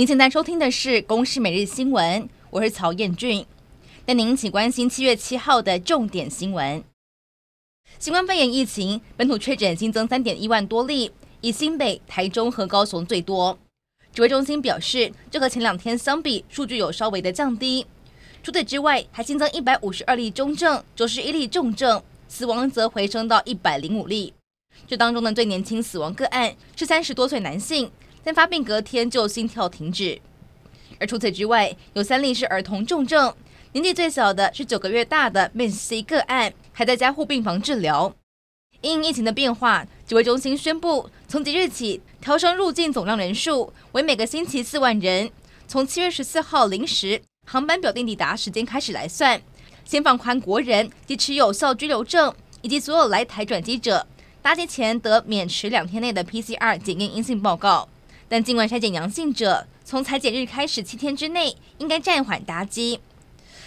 您现在收听的是《公视每日新闻》，我是曹彦俊，带您一起关心七月七号的重点新闻。新冠肺炎疫情本土确诊新增三点一万多例，以新北、台中和高雄最多。指挥中心表示，这和前两天相比，数据有稍微的降低。除此之外，还新增一百五十二例中症，九十一例重症，死亡则回升到一百零五例。这当中的最年轻死亡个案是三十多岁男性。但发病隔天就心跳停止，而除此之外，有三例是儿童重症，年纪最小的是九个月大的 Miss C 个案，还在加护病房治疗。因疫情的变化，指挥中心宣布，从即日起调升入境总量人数为每个星期四万人，从七月十四号零时航班表定抵达时间开始来算，先放宽国人及持有效居留证以及所有来台转机者，搭机前得免持两天内的 PCR 检验阴性报告。但境外筛检阳性者，从裁检日开始七天之内应该暂缓搭机。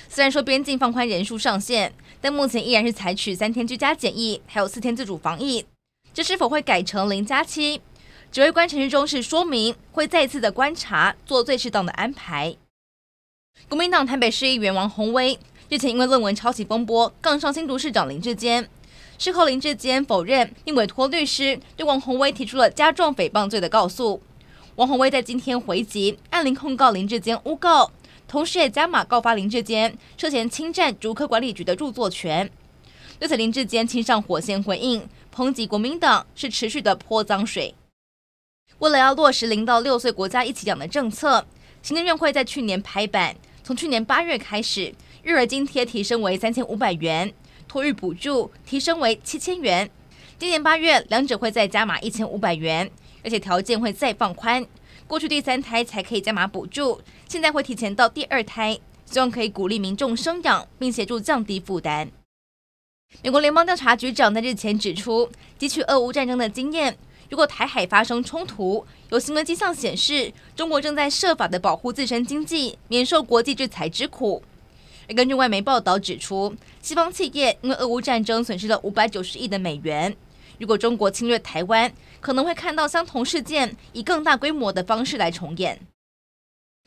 虽然说边境放宽人数上限，但目前依然是采取三天居家检疫，还有四天自主防疫。这是否会改成零加七？指挥官陈时中是说明会再次的观察，做最适当的安排。国民党台北市议员王鸿薇日前因为论文抄袭风波杠上新竹市长林志坚，事后林志坚否认，并委托律师对王鸿薇提出了加重诽谤罪的告诉。王鸿薇在今天回击，按铃控告林志坚诬告，同时也加码告发林志坚涉嫌侵占竹科管理局的著作权。对此，林志坚亲上火线回应，抨击国民党是持续的泼脏水。为了要落实零到六岁国家一起养的政策，行政院会在去年拍板，从去年八月开始，育儿津贴提升为三千五百元，托育补助提升为七千元，今年八月两者会再加码一千五百元。而且条件会再放宽，过去第三胎才可以加码补助，现在会提前到第二胎，希望可以鼓励民众生养，并协助降低负担。美国联邦调查局长在日前指出，汲取俄乌战争的经验，如果台海发生冲突，有新闻迹象显示中国正在设法的保护自身经济，免受国际制裁之苦。而根据外媒报道指出，西方企业因为俄乌战争损失了五百九十亿的美元。如果中国侵略台湾，可能会看到相同事件以更大规模的方式来重演。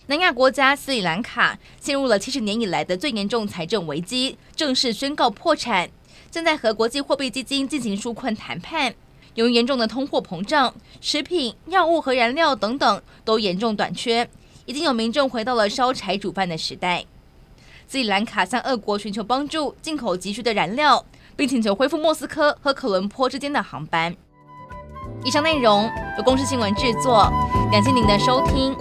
南亚国家斯里兰卡陷入了七十年以来的最严重财政危机，正式宣告破产，正在和国际货币基金进行纾困谈判。由于严重的通货膨胀，食品、药物和燃料等等都严重短缺，已经有民众回到了烧柴煮饭的时代。斯里兰卡向俄国寻求帮助，进口急需的燃料。并请求恢复莫斯科和科伦坡之间的航班。以上内容由公司新闻制作，感谢您的收听。